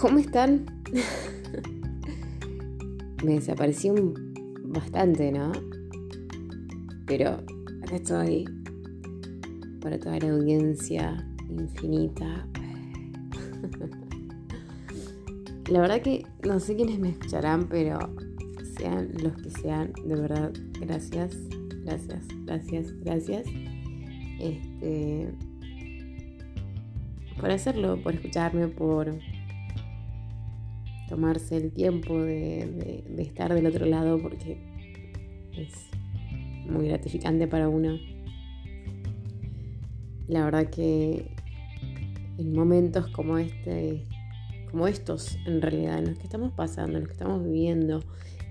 ¿Cómo están? Me desaparecí bastante, ¿no? Pero acá estoy para toda la audiencia infinita. La verdad que no sé quiénes me escucharán, pero sean los que sean, de verdad, gracias, gracias, gracias, gracias. Este, por hacerlo, por escucharme, por tomarse el tiempo de, estar del otro lado, porque es muy gratificante para uno. La verdad que en momentos como este como estos en realidad, en los que estamos pasando, en los que estamos viviendo,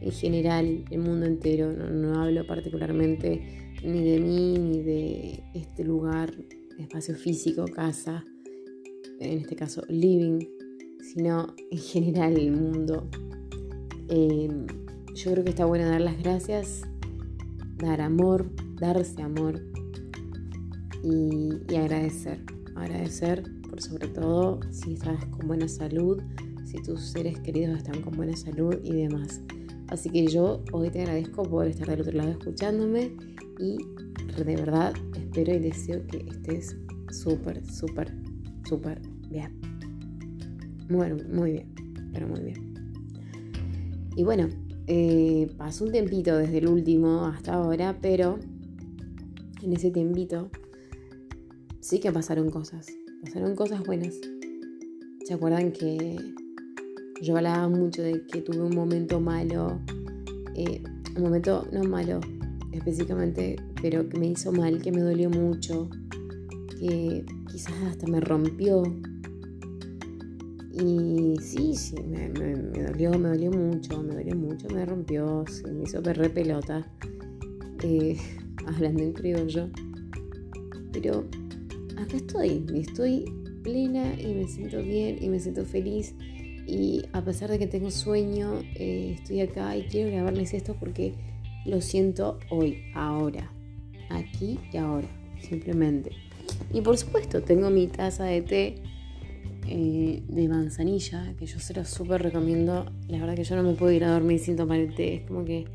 en general, el mundo entero, no, hablo particularmente ni de mí, ni de este lugar, espacio físico, casa, en este caso living, sino en general el mundo. Em, yo creo que está bueno dar las gracias, dar amor, darse amor y, y agradecer. Agradecer por sobre todo si estás con buena salud, si tus seres queridos están con buena salud y demás. Así que yo hoy te agradezco por estar del otro lado escuchándome y de verdad espero y deseo que estés súper, súper, súper bien. Bueno, muy bien, pero muy bien. Y bueno, eh, pasó un tempito desde el último hasta ahora, pero en ese tempito sí que pasaron cosas pasaron cosas buenas. ¿Se acuerdan que yo hablaba mucho de que tuve un momento malo? Eh, un momento no malo específicamente, pero que me hizo mal, que me dolió mucho, que quizás hasta me rompió. Y sí, sí, me, dolió, me dolió mucho, me dolió mucho, me rompió, se me hizo perder pelota, eh, hablando en criollo. Pero acá estoy, estoy plena y me siento bien y me siento feliz. Y a pesar de que tengo sueño, eh, estoy acá y quiero grabarles esto porque lo siento hoy, ahora, aquí y ahora, simplemente. Y por supuesto, tengo mi taza de té eh, de manzanilla, que yo se lo súper recomiendo. La verdad que yo no me puedo ir a dormir sin tomar el té. Es como que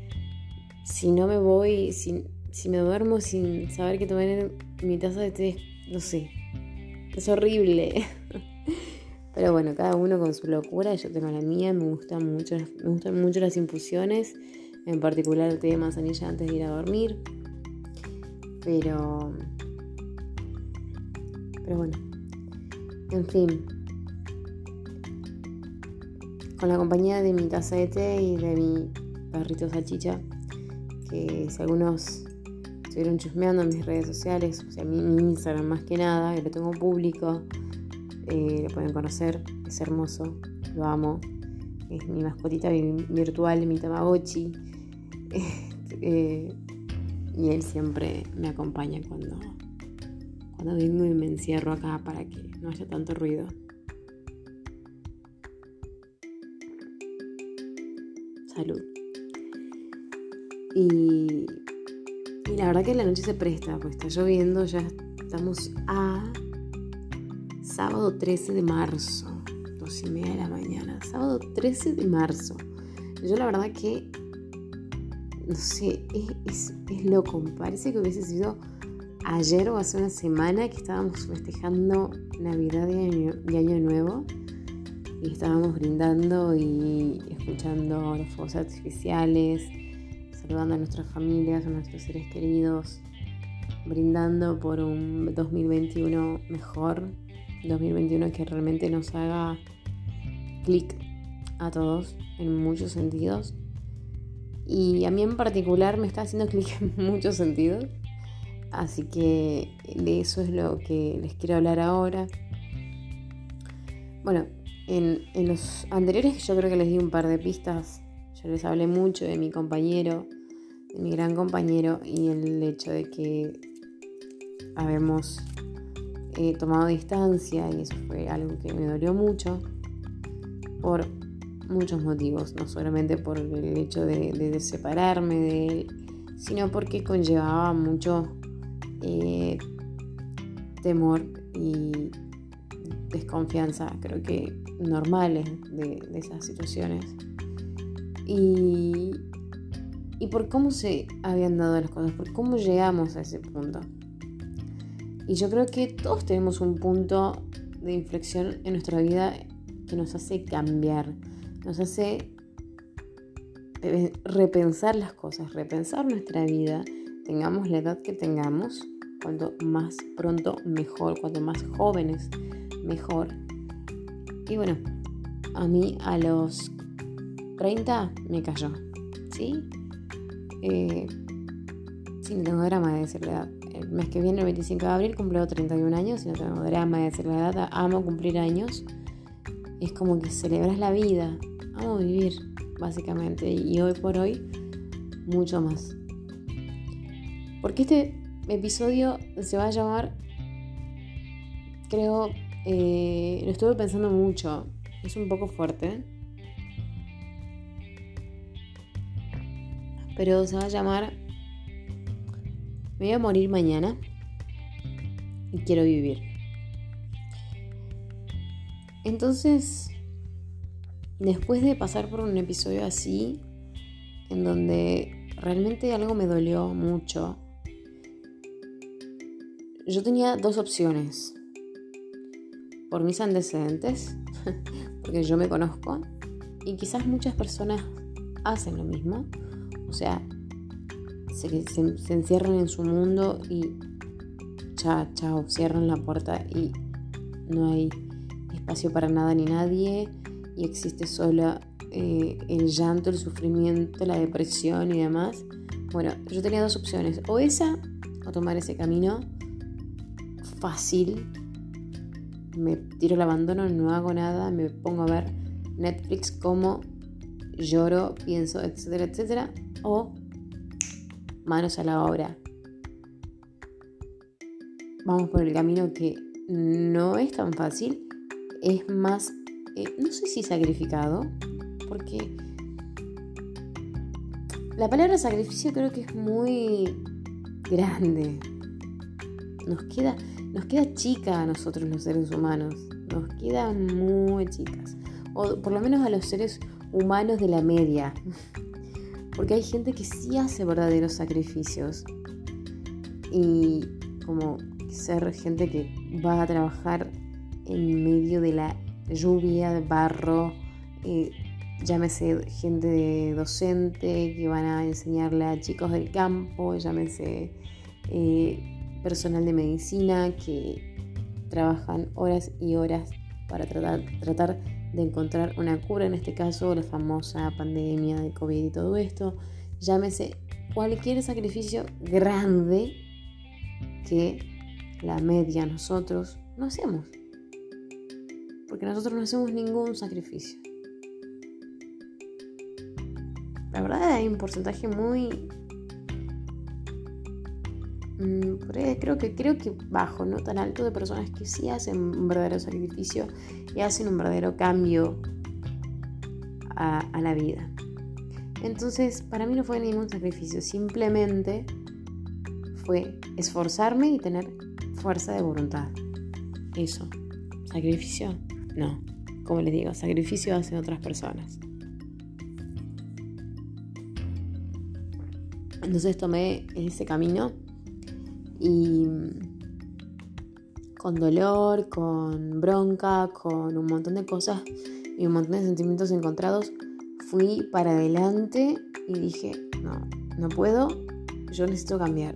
si no me voy, si, si me duermo sin saber que tomar mi taza de té no sé, es horrible. Pero bueno, cada uno con su locura, yo tengo la mía, me gustan mucho, me gustan mucho las infusiones, en particular el té de manzanilla antes de ir a dormir. Pero pero bueno. En fin. Con la compañía de mi taza de té y de mi perrito salchicha, que si algunos estuvieron chusmeando en mis redes sociales, o sea, mi, Instagram más que nada, que lo tengo público, eh, lo pueden conocer, es hermoso, lo amo, es mi mascotita virtual, mi Tamagotchi, eh, y él siempre me acompaña cuando, cuando vengo y me encierro acá para que no haya tanto ruido. Salud. Y y la verdad que la noche se presta, pues está lloviendo, ya estamos a sábado 13 de marzo, dos y media de la mañana, sábado 13 de marzo. Yo la verdad que, no sé, es, loco, me parece que hubiese sido ayer o hace una semana que estábamos festejando Navidad y Año, Nuevo y estábamos brindando y escuchando los fuegos artificiales saludando a nuestras familias, a nuestros seres queridos, brindando por un 2021 mejor, 2021 que realmente nos haga clic a todos en muchos sentidos. Y a mí en particular me está haciendo clic en muchos sentidos. Así que de eso es lo que les quiero hablar ahora. Bueno, en, en los anteriores yo creo que les di un par de pistas. Yo les hablé mucho de mi compañero, mi gran compañero y el hecho de que habemos eh, tomado distancia y eso fue algo que me dolió mucho por muchos motivos, no solamente por el hecho de, separarme de él, sino porque conllevaba mucho eh, temor y desconfianza. Creo que normales de, esas situaciones. Y, y por cómo se habían dado las cosas, por cómo llegamos a ese punto. Y yo creo que todos tenemos un punto de inflexión en nuestra vida que nos hace cambiar, nos hace repensar las cosas, repensar nuestra vida, tengamos la edad que tengamos, cuanto más pronto mejor, cuanto más jóvenes mejor. Y bueno, a mí a los 30 me cayó, ¿sí? Eh, sí, no tengo drama de decir la edad. El mes que viene, el 25 de abril, cumplo 31 años y no tengo drama de decir la edad. Amo cumplir años. Es como que celebras la vida. Amo vivir, básicamente. Y hoy por hoy, mucho más. Porque este episodio se va a llamar, creo, eh, lo estuve pensando mucho. Es un poco fuerte. Pero se va a llamar Me voy a morir mañana y quiero vivir. Entonces, después de pasar por un episodio así, en donde realmente algo me dolió mucho, yo tenía dos opciones por mis antecedentes, porque yo me conozco, y quizás muchas personas hacen lo mismo, o sea, se, se, encierran en su mundo y chao, chao, cierran la puerta y no hay espacio para nada ni nadie y existe solo eh, el llanto, el sufrimiento, la depresión y demás. Bueno, yo tenía dos opciones, o esa o tomar ese camino fácil me tiro el abandono, no hago nada, me pongo a ver Netflix como lloro, pienso, etcétera, etcétera, o manos a la obra. Vamos por el camino que no es tan fácil, es más, eh, no sé si sacrificado, porque la palabra sacrificio creo que es muy grande. Nos queda, nos queda chica a nosotros los seres humanos, nos queda muy chicas, o por lo menos a los seres humanos de la media, porque hay gente que sí hace verdaderos sacrificios. Y como ser gente que va a trabajar en medio de la lluvia, barro, eh, llámese gente docente que van a enseñarle a chicos del campo, llámese eh, personal de medicina que trabajan horas y horas para tratar, tratar de encontrar una cura, en este caso la famosa pandemia de COVID y todo esto. Llámese cualquier sacrificio grande que la media nosotros no hacemos. Porque nosotros no hacemos ningún sacrificio. La verdad hay un porcentaje muy creo que, creo que bajo, no tan alto, de personas que sí hacen un verdadero sacrificio y hacen un verdadero cambio a la vida. Entonces, para mí no fue ningún sacrificio, simplemente fue esforzarme y tener fuerza de voluntad. Eso. ¿Sacrificio? No. Como les digo, sacrificio hacen otras personas. Entonces tomé ese camino y con dolor, con bronca, con un montón de cosas y un montón de sentimientos encontrados, fui para adelante y dije, no, no puedo, yo necesito cambiar,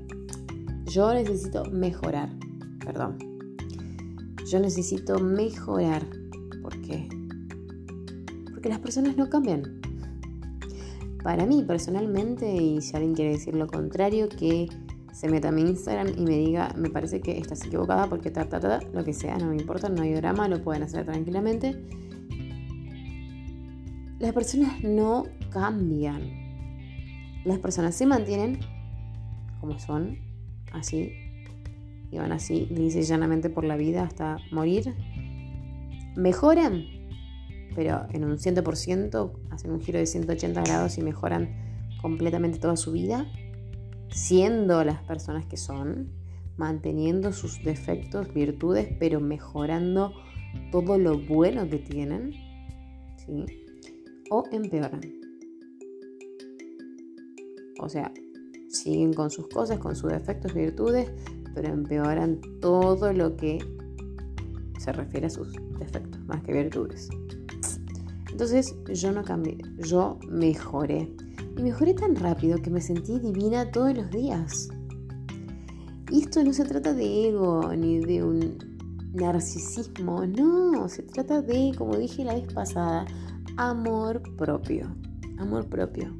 yo necesito mejorar, perdón, yo necesito mejorar, ¿por qué? Porque las personas no cambian. Para mí personalmente, y si alguien quiere decir lo contrario, que se meta a mi Instagram y me diga, me parece que estás equivocada porque ta, ta, ta, lo que sea, no me importa, no hay drama, lo pueden hacer tranquilamente. Las personas no cambian. Las personas se mantienen como son, así, y van así, dice llanamente por la vida hasta morir. Mejoran, pero en un 100%, hacen un giro de 180 grados y mejoran completamente toda su vida siendo las personas que son, manteniendo sus defectos, virtudes, pero mejorando todo lo bueno que tienen, ¿sí? O empeoran. O sea, siguen con sus cosas, con sus defectos, virtudes, pero empeoran todo lo que se refiere a sus defectos, más que virtudes. Entonces yo no cambié, yo mejoré. Y mejoré tan rápido que me sentí divina todos los días. Y esto no se trata de ego ni de un narcisismo, no, se trata de, como dije la vez pasada, amor propio. Amor propio.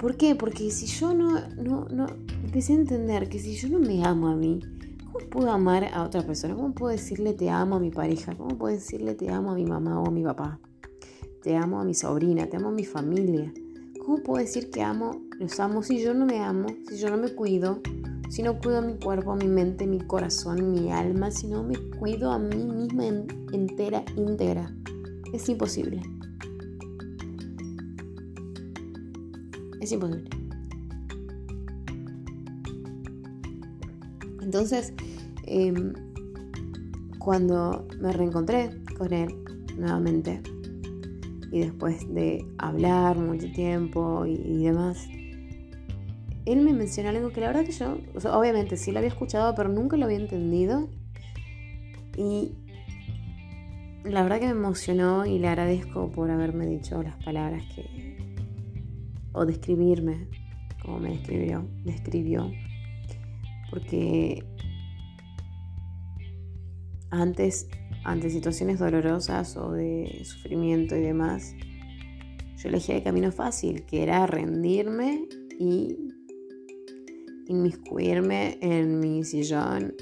¿Por qué? Porque si yo no, no, no, empecé a entender que si yo no me amo a mí, ¿cómo puedo amar a otra persona? ¿Cómo puedo decirle te amo a mi pareja? ¿Cómo puedo decirle te amo a mi mamá o a mi papá? Te amo a mi sobrina, te amo a mi familia. ¿Cómo puedo decir que amo, los amo si yo no me amo, si yo no me cuido, si no cuido mi cuerpo, mi mente, mi corazón, mi alma, si no me cuido a mí misma entera, íntegra? Es imposible. Es imposible. Entonces, em, cuando me reencontré con él nuevamente, y después de hablar mucho tiempo y, demás, él me mencionó algo que la verdad que yo, obviamente sí lo había escuchado, pero nunca lo había entendido. Y la verdad que me emocionó y le agradezco por haberme dicho las palabras que, o describirme como me describió, describió. Porque antes, ante situaciones dolorosas o de sufrimiento y demás, yo elegía el camino fácil, que era rendirme y inmiscuirme en mi sillón,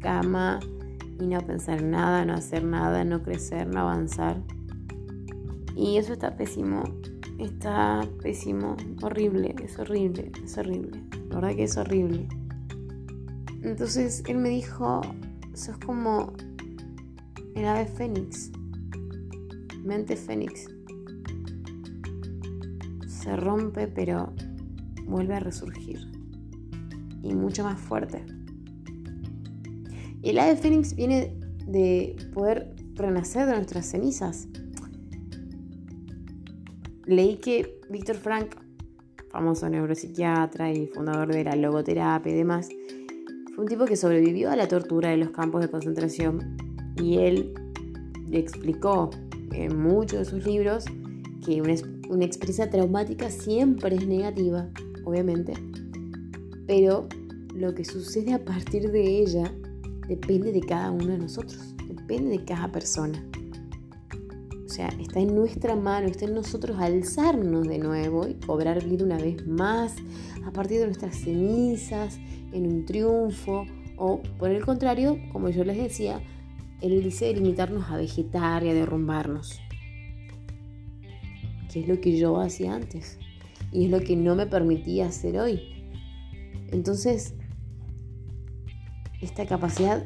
cama y no pensar nada, no hacer nada, no crecer, no avanzar. Y eso está pésimo está pésimo, horrible, es horrible, es horrible. La verdad que es horrible. Entonces él me dijo, sos como el ave fénix, mente fénix. Se rompe pero vuelve a resurgir. Y mucho más fuerte. Y el ave fénix viene de poder renacer de nuestras cenizas leí que Víctor Frank, famoso neuropsiquiatra y fundador de la logoterapia y demás, fue un tipo que sobrevivió a la tortura de los campos de concentración y él explicó en muchos de sus libros que una, una experiencia traumática siempre es negativa, obviamente, pero lo que sucede a partir de ella depende de cada uno de nosotros, depende de cada persona. O sea, está en nuestra mano, está en nosotros alzarnos de nuevo y cobrar vida una vez más a partir de nuestras cenizas, en un triunfo, o por el contrario, como yo les decía, él dice limitarnos a vegetar y a derrumbarnos, que es lo que yo hacía antes y es lo que no me permitía hacer hoy. Entonces, esta capacidad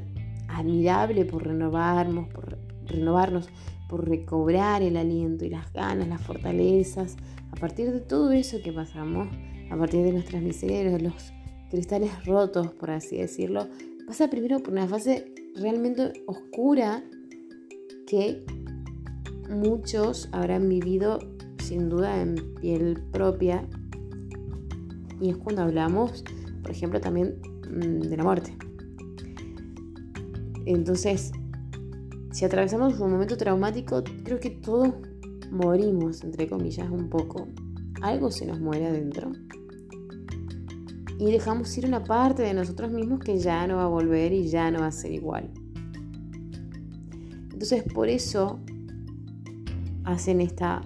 admirable por renovarnos, por renovarnos, por recobrar el aliento y las ganas, las fortalezas, a partir de todo eso que pasamos, a partir de nuestras miserias, de los cristales rotos, por así decirlo, pasa primero por una fase realmente oscura que muchos habrán vivido sin duda en piel propia y es cuando hablamos, por ejemplo, también mm, de la muerte. Entonces, si atravesamos un momento traumático, creo que todos morimos, entre comillas, un poco. Algo se nos muere adentro. Y dejamos ir una parte de nosotros mismos que ya no va a volver y ya no va a ser igual. Entonces, por eso hacen esta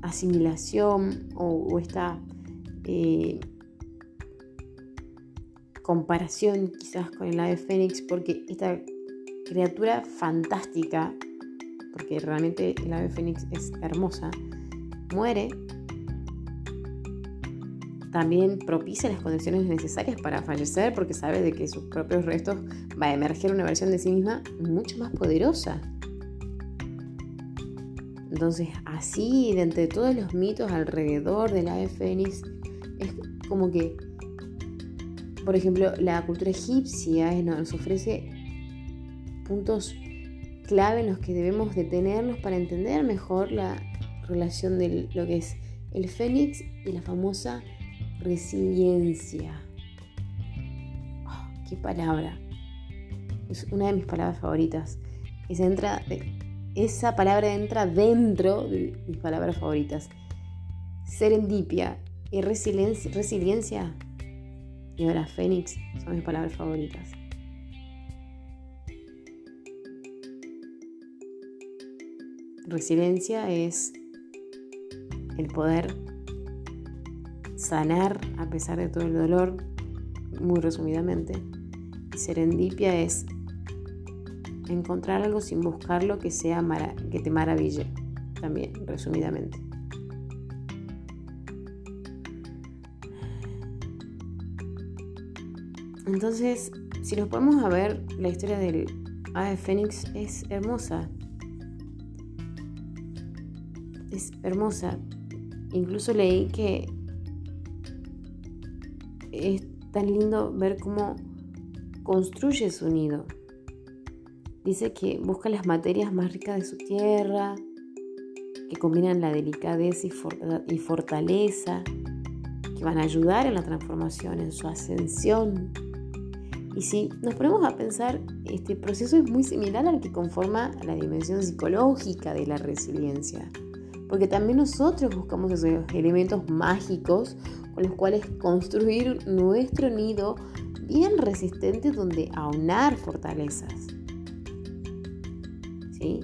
asimilación o, esta eh, comparación quizás con el ave fénix, porque esta criatura fantástica, porque realmente el ave fénix es hermosa, muere, también propicia las condiciones necesarias para fallecer porque sabe de que sus propios restos va a emerger una versión de sí misma mucho más poderosa. Entonces, así, de entre todos los mitos alrededor del ave fénix, es como que, por ejemplo, la cultura egipcia nos ofrece puntos clave en los que debemos detenernos para entender mejor la relación de lo que es el fénix y la famosa resiliencia. Oh, ¡Qué palabra! Es una de mis palabras favoritas. entra, esa palabra entra dentro de mis palabras favoritas. Serendipia y resiliencia, resiliencia y ahora fénix son mis palabras favoritas. Resiliencia es el poder sanar a pesar de todo el dolor, muy resumidamente. Y serendipia es encontrar algo sin buscarlo que, sea que te maraville, también, resumidamente. Entonces, si nos podemos a ver, la historia del ave fénix es hermosa. Es hermosa. Incluso leí que tan lindo ver cómo construye su nido. Dice que busca las materias más ricas de su tierra, que combinan la delicadeza y fortaleza, que van a ayudar en la transformación, en su ascensión. Y si nos ponemos a pensar, este proceso es muy similar al que conforma la dimensión psicológica de la resiliencia, porque también nosotros buscamos esos elementos mágicos con los cuales construir nuestro nido bien resistente donde aunar fortalezas. ¿Sí?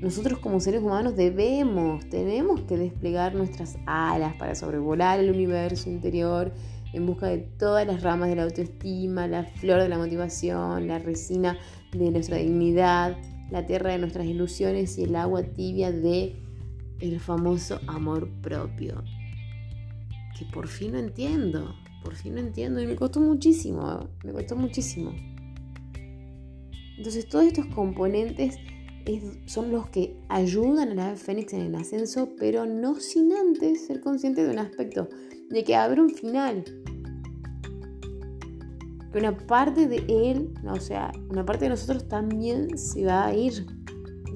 Nosotros como seres humanos debemos, tenemos que desplegar nuestras alas para sobrevolar el universo interior en busca de todas las ramas de la autoestima, la flor de la motivación, la resina de nuestra dignidad, la tierra de nuestras ilusiones y el agua tibia de el famoso amor propio que por fin no entiendo, por fin no entiendo y me costó muchísimo, me costó muchísimo. Entonces todos estos componentes son los que ayudan a la Fénix en el ascenso, pero no sin antes ser consciente de un aspecto, de que habrá un final. Que una parte de él, o sea, una parte de nosotros también se va a ir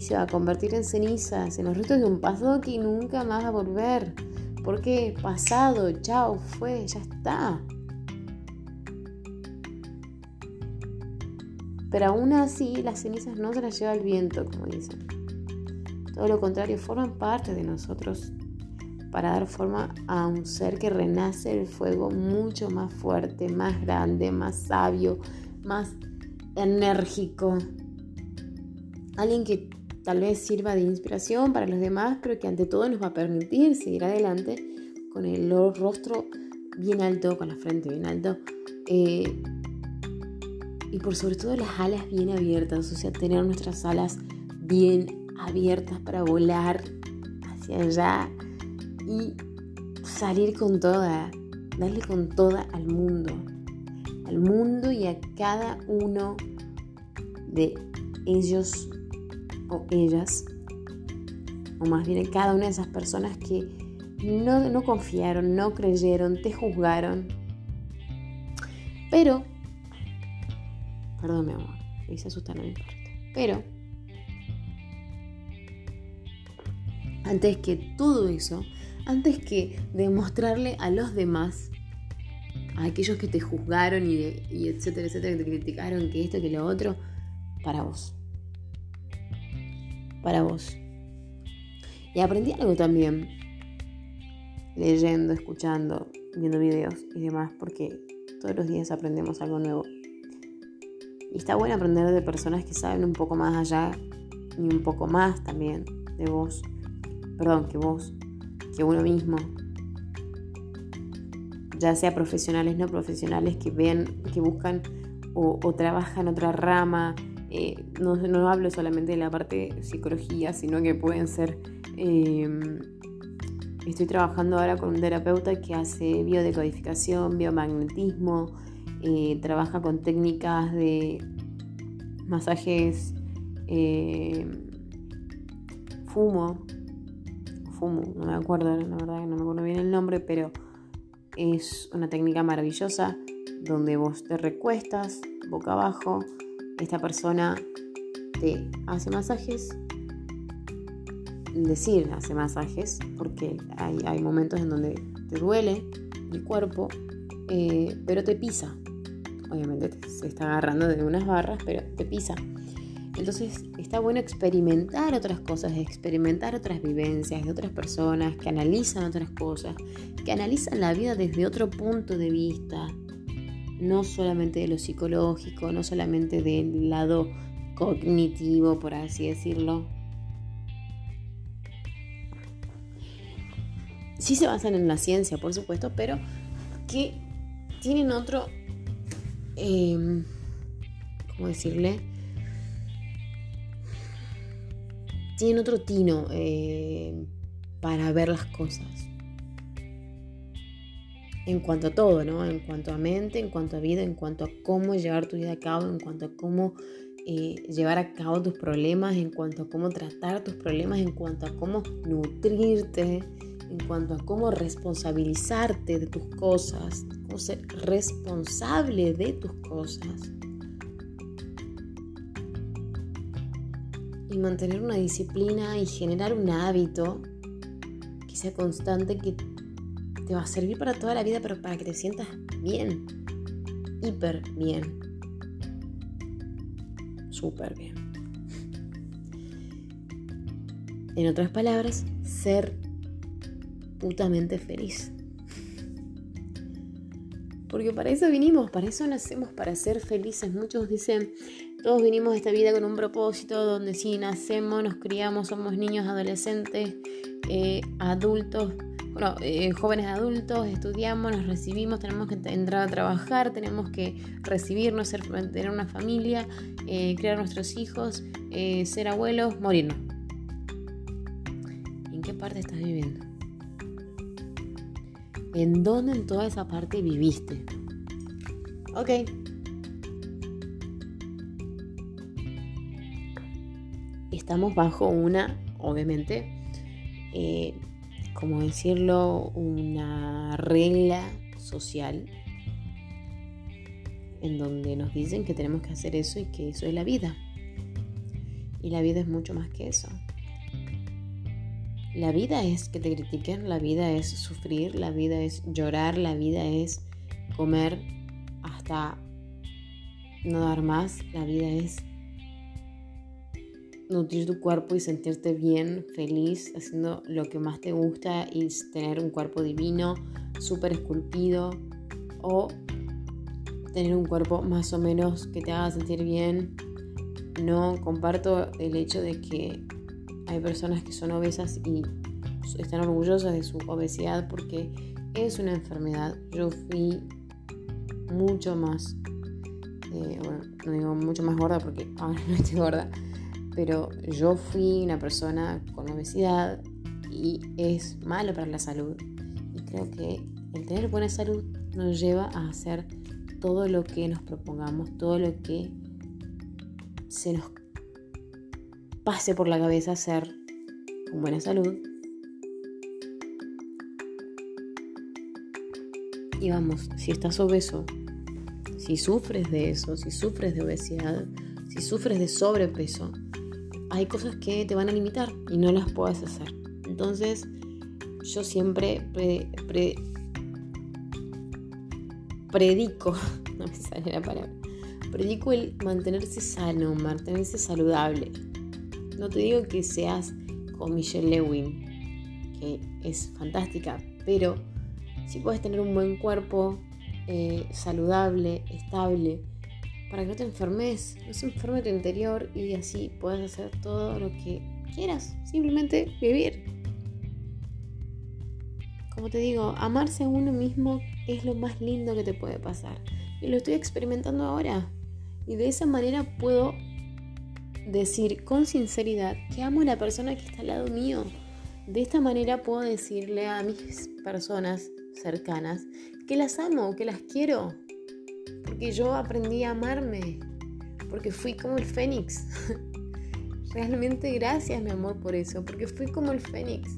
se va a convertir en cenizas, en los restos de un pasado que nunca más va a volver. Porque pasado, chao, fue, ya está. Pero aún así las cenizas no se las lleva el viento, como dicen. Todo lo contrario, forman parte de nosotros para dar forma a un ser que renace del fuego mucho más fuerte, más grande, más sabio, más enérgico. Alguien que tal vez sirva de inspiración para los demás, pero que ante todo nos va a permitir seguir adelante con el rostro bien alto, con la frente bien alto. Eh, y por sobre todo las alas bien abiertas, o sea, tener nuestras alas bien abiertas para volar hacia allá y salir con toda, darle con toda al mundo, al mundo y a cada uno de ellos o ellas, o más bien cada una de esas personas que no, no confiaron, no creyeron, te juzgaron. Pero, perdón mi amor, me hice asustar, no me importa. Pero, antes que todo eso, antes que demostrarle a los demás, a aquellos que te juzgaron y etcétera, etcétera, que te criticaron, que esto, que lo otro, para vos para vos. Y aprendí algo también, leyendo, escuchando, viendo videos y demás, porque todos los días aprendemos algo nuevo. Y está bueno aprender de personas que saben un poco más allá y un poco más también de vos, perdón, que vos, que uno mismo. Ya sea profesionales, no profesionales, que vean, que buscan o, o trabajan otra rama, eh, no, hablo solamente de la parte de psicología, sino que pueden ser... Em, estoy trabajando ahora con un terapeuta que hace biodecodificación, biomagnetismo, eh, trabaja con técnicas de masajes em, fumo, fumo, no me acuerdo, la verdad no me acuerdo bien el nombre, pero es una técnica maravillosa donde vos te recuestas boca abajo esta persona te hace masajes, decir hace masajes, porque hay, momentos en donde te duele el cuerpo, eh, pero te pisa. Obviamente se está agarrando de unas barras, pero te pisa. Entonces está bueno experimentar otras cosas, experimentar otras vivencias de otras personas que analizan otras cosas, que analizan la vida desde otro punto de vista, no solamente de lo psicológico, no solamente del lado cognitivo, por así decirlo. Sí se basan en la ciencia, por supuesto, pero que tienen otro, eh, ¿cómo decirle? tienen otro tino eh, para ver las cosas. En cuanto a todo, ¿no? En cuanto a mente, en cuanto a vida, en cuanto a cómo llevar tu vida a cabo, en cuanto a cómo eh, llevar a cabo tus problemas, en cuanto a cómo tratar tus problemas, en cuanto a cómo nutrirte, en cuanto a cómo responsabilizarte de tus cosas, cómo ser responsable de tus cosas. y mantener una disciplina y generar un hábito que sea constante, que va a servir para toda la vida, pero para que te sientas bien, hiper bien, súper bien. En otras palabras, ser putamente feliz. Porque para eso vinimos, para eso nacemos, para ser felices. Muchos dicen, todos vinimos a esta vida con un propósito donde si nacemos, nos criamos, somos niños, adolescentes, eh, adultos, bueno, eh, jóvenes adultos, estudiamos, nos recibimos, tenemos que entrar a trabajar, tenemos que recibirnos, ser, tener una familia, eh, criar nuestros hijos, ser abuelos, morirnos. ¿En qué parte estás viviendo? ¿En dónde en toda esa parte viviste? Ok, estamos bajo una, obviamente, eh, como decirlo, una regla social en donde nos dicen que tenemos que hacer eso y que eso es la vida. Y la vida es mucho más que eso. La vida es que te critiquen, la vida es sufrir, la vida es llorar, la vida es comer hasta no dar más, la vida es nutrir tu cuerpo y sentirte bien, feliz, haciendo lo que más te gusta y tener un cuerpo divino, súper esculpido o tener un cuerpo más o menos que te haga sentir bien. No comparto el hecho de que hay personas que son obesas y están orgullosas de su obesidad porque es una enfermedad. Yo fui mucho más, eh, bueno, no digo mucho más gorda porque ahora no estoy gorda, pero yo fui una persona con obesidad y es malo para la salud. Y creo que el tener buena salud nos lleva a hacer todo lo que nos propongamos, todo lo que se nos pase por la cabeza hacer con buena salud. Y vamos, si estás obeso, si sufres de eso, si sufres de obesidad, si sufres de sobrepeso, hay cosas que te van a limitar y no las puedes hacer. Entonces, yo siempre predico, no me sale la palabra, predico el mantenerse sano, mantenerse saludable. No te digo que seas con Michelle Lewin, que es fantástica, pero si puedes tener un buen cuerpo, eh, saludable, estable, para que no te enfermes, no se enferme tu interior y así puedas hacer todo lo que quieras, simplemente vivir. Como te digo, amarse a uno mismo es lo más lindo que te puede pasar. Y lo estoy experimentando ahora. Y de esa manera puedo decir con sinceridad que amo a la persona que está al lado mío. De esta manera puedo decirle a mis personas cercanas que las amo, que las quiero, porque yo aprendí a amarme, porque fui como el fénix. Realmente gracias mi amor por eso, porque fui como el fénix.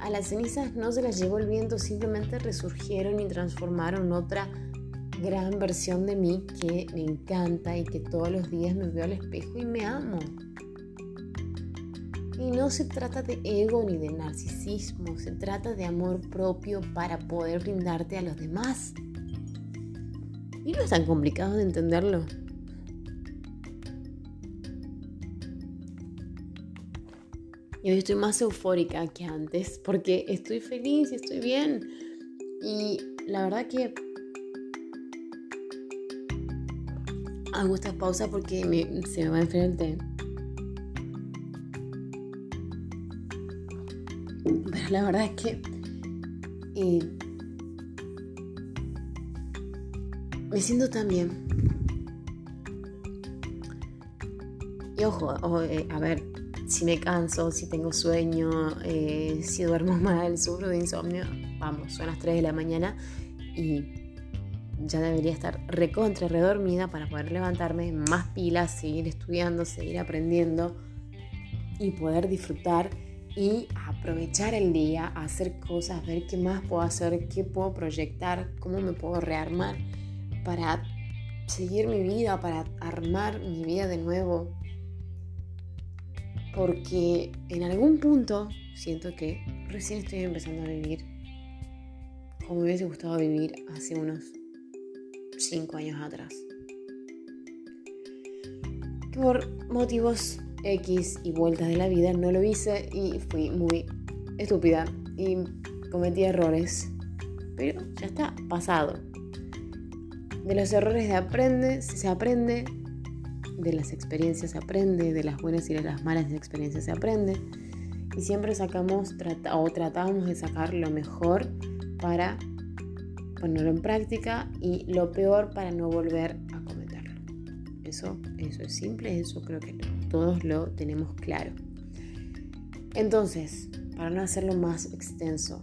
A las cenizas no se las llevó el viento, simplemente resurgieron y transformaron otra gran versión de mí que me encanta y que todos los días me veo al espejo y me amo. Y no se trata de ego ni de narcisismo, se trata de amor propio para poder brindarte a los demás. Y no es tan complicado de entenderlo. Y hoy estoy más eufórica que antes porque estoy feliz y estoy bien. Y la verdad que hago esta pausa porque se me va a enfrentar Pero la verdad es que eh, me siento tan bien. Y ojo, eh, a ver, si me canso, si tengo sueño, eh, si duermo mal, sufro de insomnio, vamos, son las 3 de la mañana y ya debería estar recontra, redormida para poder levantarme más pilas, seguir estudiando, seguir aprendiendo y poder disfrutar y aprovechar el día, hacer cosas, ver qué más puedo hacer, qué puedo proyectar, cómo me puedo rearmar para seguir mi vida, para armar mi vida de nuevo. Porque en algún punto siento que recién estoy empezando a vivir como me hubiese gustado vivir hace unos 5 años atrás. Por motivos X y vueltas de la vida no lo hice y fui muy estúpida y cometí errores. Pero ya está, pasado. De los errores se aprende, se aprende, de las experiencias se aprende, de las buenas y de las malas experiencias se aprende. Y siempre sacamos o tratamos de sacar lo mejor para ponerlo en práctica y lo peor para no volver a cometerlo. Eso, eso es simple, eso creo que todos lo tenemos claro. Entonces, para no hacerlo más extenso,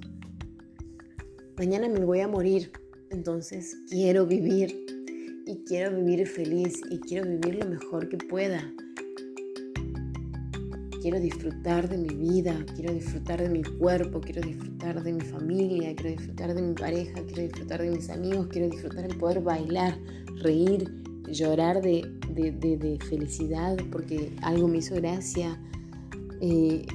mañana me voy a morir, entonces quiero vivir y quiero vivir feliz y quiero vivir lo mejor que pueda. Quiero disfrutar de mi vida, quiero disfrutar de mi cuerpo, quiero disfrutar de mi familia, quiero disfrutar de mi pareja, quiero disfrutar de mis amigos, quiero disfrutar de poder bailar, reír, llorar de, felicidad porque algo me hizo gracia, eh,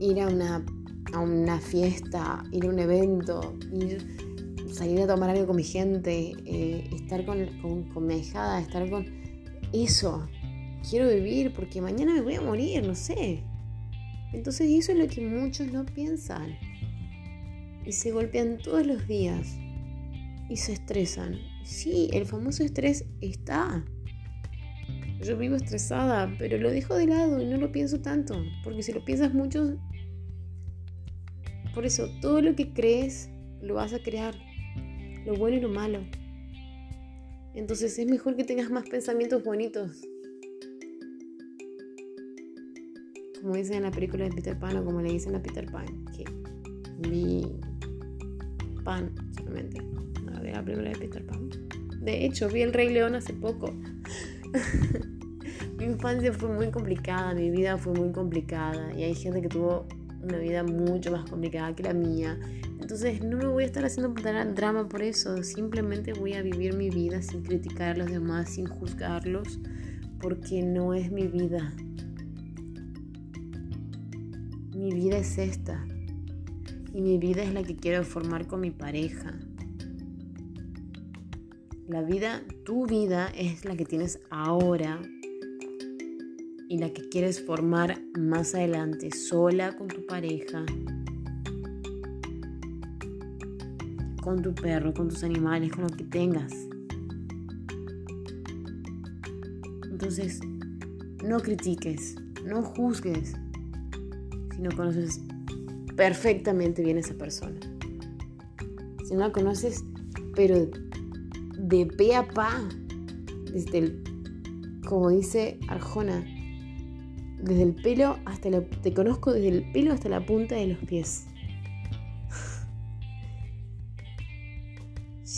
ir a una, a una fiesta, ir a un evento, ir, salir a tomar algo con mi gente, eh, estar con, con, mi ahijada, estar con eso. Quiero vivir porque mañana me voy a morir, no sé. Entonces eso es lo que muchos no piensan. Y se golpean todos los días. Y se estresan. Sí, el famoso estrés está. Yo vivo estresada, pero lo dejo de lado y no lo pienso tanto. Porque si lo piensas mucho, por eso todo lo que crees lo vas a crear. Lo bueno y lo malo. Entonces es mejor que tengas más pensamientos bonitos. Como dicen en la película de Peter Pan o como le dicen a Peter Pan, que mi pan solamente. A ver la película de Peter Pan. De hecho, vi el Rey León hace poco. mi infancia fue muy complicada, mi vida fue muy complicada y hay gente que tuvo una vida mucho más complicada que la mía. Entonces no me voy a estar haciendo drama por eso, simplemente voy a vivir mi vida sin criticar a los demás, sin juzgarlos, porque no es mi vida. Mi vida es esta. Y mi vida es la que quiero formar con mi pareja. La vida, tu vida es la que tienes ahora y la que quieres formar más adelante, sola con tu pareja, con tu perro, con tus animales, con lo que tengas. Entonces, no critiques, no juzgues, si no conoces perfectamente bien a esa persona. Si no la conoces, pero de pe a pa, desde el, como dice Arjona, desde el pelo hasta la, te conozco desde el pelo hasta la punta de los pies.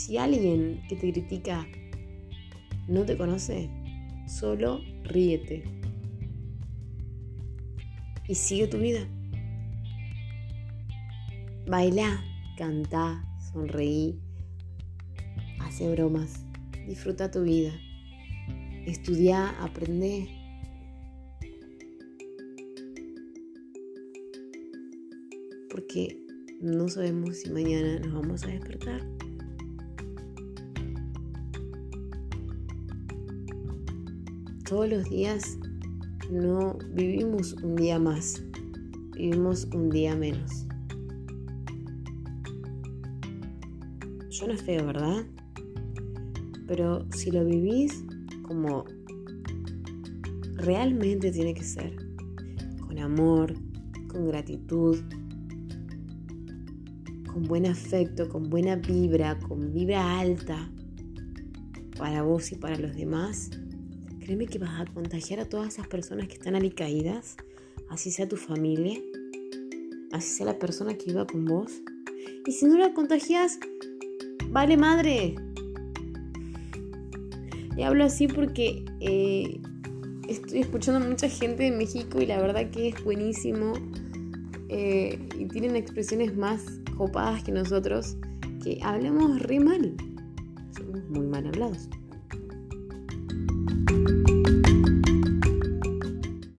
Si alguien que te critica no te conoce, solo ríete y sigue tu vida. Baila, canta, sonreí, hace bromas, disfruta tu vida, estudia, aprende. Porque no sabemos si mañana nos vamos a despertar. Todos los días no vivimos un día más, vivimos un día menos. Es feo, ¿verdad? Pero si lo vivís como realmente tiene que ser, con amor, con gratitud, con buen afecto, con buena vibra, con vibra alta para vos y para los demás, créeme que vas a contagiar a todas esas personas que están caídas, así sea tu familia, así sea la persona que iba con vos. Y si no la contagias, vale madre. Y hablo así porque eh, estoy escuchando a mucha gente de México y la verdad que es buenísimo. Eh, y tienen expresiones más copadas que nosotros que hablamos re mal. Somos muy mal hablados.